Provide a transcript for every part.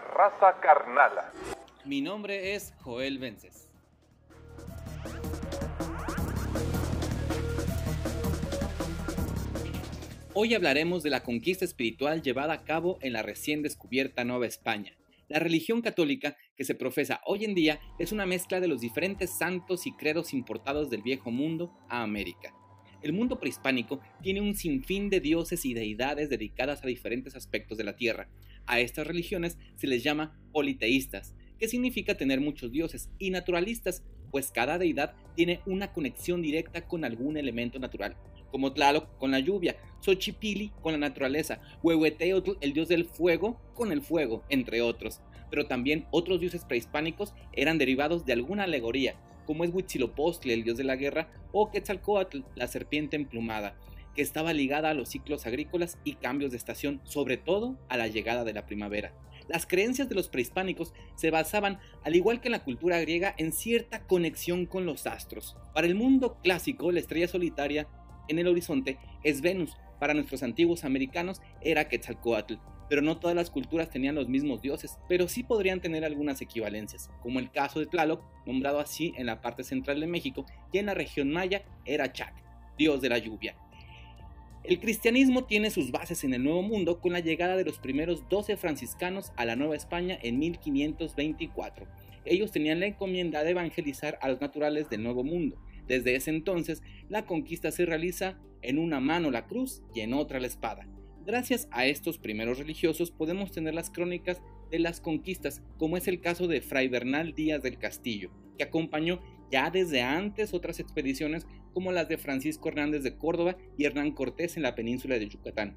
Raza carnala. Mi nombre es Joel Vences. Hoy hablaremos de la conquista espiritual llevada a cabo en la recién descubierta Nueva España. La religión católica que se profesa hoy en día es una mezcla de los diferentes santos y credos importados del viejo mundo a América. El mundo prehispánico tiene un sinfín de dioses y deidades dedicadas a diferentes aspectos de la tierra. A estas religiones se les llama politeístas, que significa tener muchos dioses, y naturalistas, pues cada deidad tiene una conexión directa con algún elemento natural, como Tlaloc con la lluvia, Xochipili con la naturaleza, Huehueteotl, el dios del fuego, con el fuego, entre otros. Pero también otros dioses prehispánicos eran derivados de alguna alegoría, como es Huitzilopochtli, el dios de la guerra, o Quetzalcoatl, la serpiente emplumada, que estaba ligada a los ciclos agrícolas y cambios de estación, sobre todo a la llegada de la primavera. Las creencias de los prehispánicos se basaban, al igual que en la cultura griega, en cierta conexión con los astros. Para el mundo clásico, la estrella solitaria en el horizonte es Venus, para nuestros antiguos americanos era Quetzalcoatl, pero no todas las culturas tenían los mismos dioses, pero sí podrían tener algunas equivalencias, como el caso de Tlaloc, nombrado así en la parte central de México, y en la región maya era Chac, dios de la lluvia. El cristianismo tiene sus bases en el Nuevo Mundo con la llegada de los primeros 12 franciscanos a la Nueva España en 1524. Ellos tenían la encomienda de evangelizar a los naturales del Nuevo Mundo. Desde ese entonces, la conquista se realiza en una mano la cruz y en otra la espada. Gracias a estos primeros religiosos podemos tener las crónicas de las conquistas, como es el caso de Fray Bernal Díaz del Castillo, que acompañó ya desde antes otras expediciones como las de Francisco Hernández de Córdoba y Hernán Cortés en la península de Yucatán.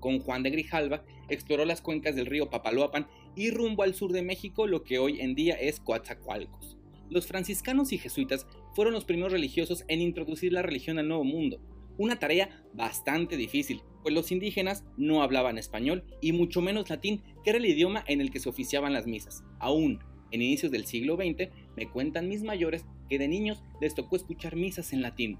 Con Juan de Grijalva exploró las cuencas del río Papaloapan y rumbo al sur de México lo que hoy en día es Coatzacoalcos. Los franciscanos y jesuitas fueron los primeros religiosos en introducir la religión al Nuevo Mundo, una tarea bastante difícil, pues los indígenas no hablaban español y mucho menos latín, que era el idioma en el que se oficiaban las misas. Aún en inicios del siglo XX, me cuentan mis mayores que de niños les tocó escuchar misas en latín.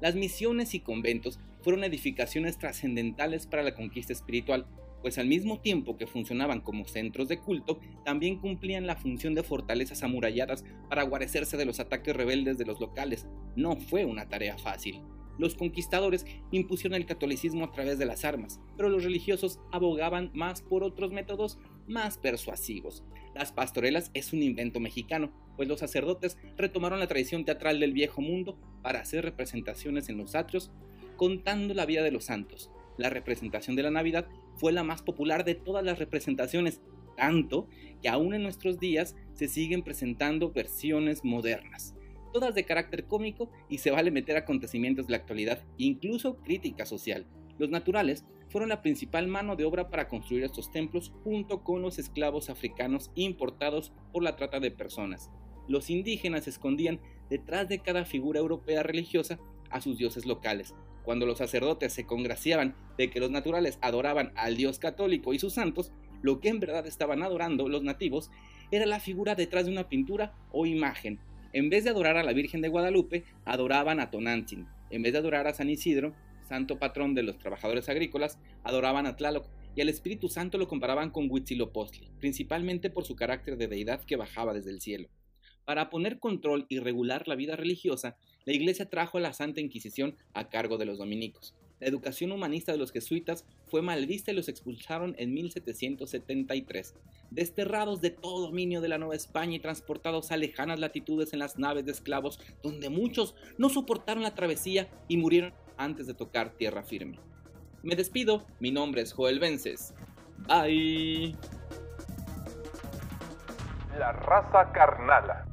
Las misiones y conventos fueron edificaciones trascendentales para la conquista espiritual, pues al mismo tiempo que funcionaban como centros de culto, también cumplían la función de fortalezas amuralladas para guarecerse de los ataques rebeldes de los locales. No fue una tarea fácil. Los conquistadores impusieron el catolicismo a través de las armas, pero los religiosos abogaban más por otros métodos más persuasivos. Las pastorelas es un invento mexicano, pues los sacerdotes retomaron la tradición teatral del viejo mundo para hacer representaciones en los atrios contando la vida de los santos. La representación de la Navidad fue la más popular de todas las representaciones, tanto que aún en nuestros días se siguen presentando versiones modernas todas de carácter cómico y se vale meter acontecimientos de la actualidad, incluso crítica social. Los naturales fueron la principal mano de obra para construir estos templos junto con los esclavos africanos importados por la trata de personas. Los indígenas escondían detrás de cada figura europea religiosa a sus dioses locales. Cuando los sacerdotes se congraciaban de que los naturales adoraban al dios católico y sus santos, lo que en verdad estaban adorando los nativos era la figura detrás de una pintura o imagen, en vez de adorar a la Virgen de Guadalupe, adoraban a Tonantzin. En vez de adorar a San Isidro, santo patrón de los trabajadores agrícolas, adoraban a Tlaloc y al Espíritu Santo lo comparaban con Huitzilopochtli, principalmente por su carácter de deidad que bajaba desde el cielo. Para poner control y regular la vida religiosa, la Iglesia trajo a la Santa Inquisición a cargo de los dominicos. La educación humanista de los jesuitas fue mal vista y los expulsaron en 1773. Desterrados de todo dominio de la Nueva España y transportados a lejanas latitudes en las naves de esclavos, donde muchos no soportaron la travesía y murieron antes de tocar tierra firme. Me despido, mi nombre es Joel Vences. Bye. La raza carnala.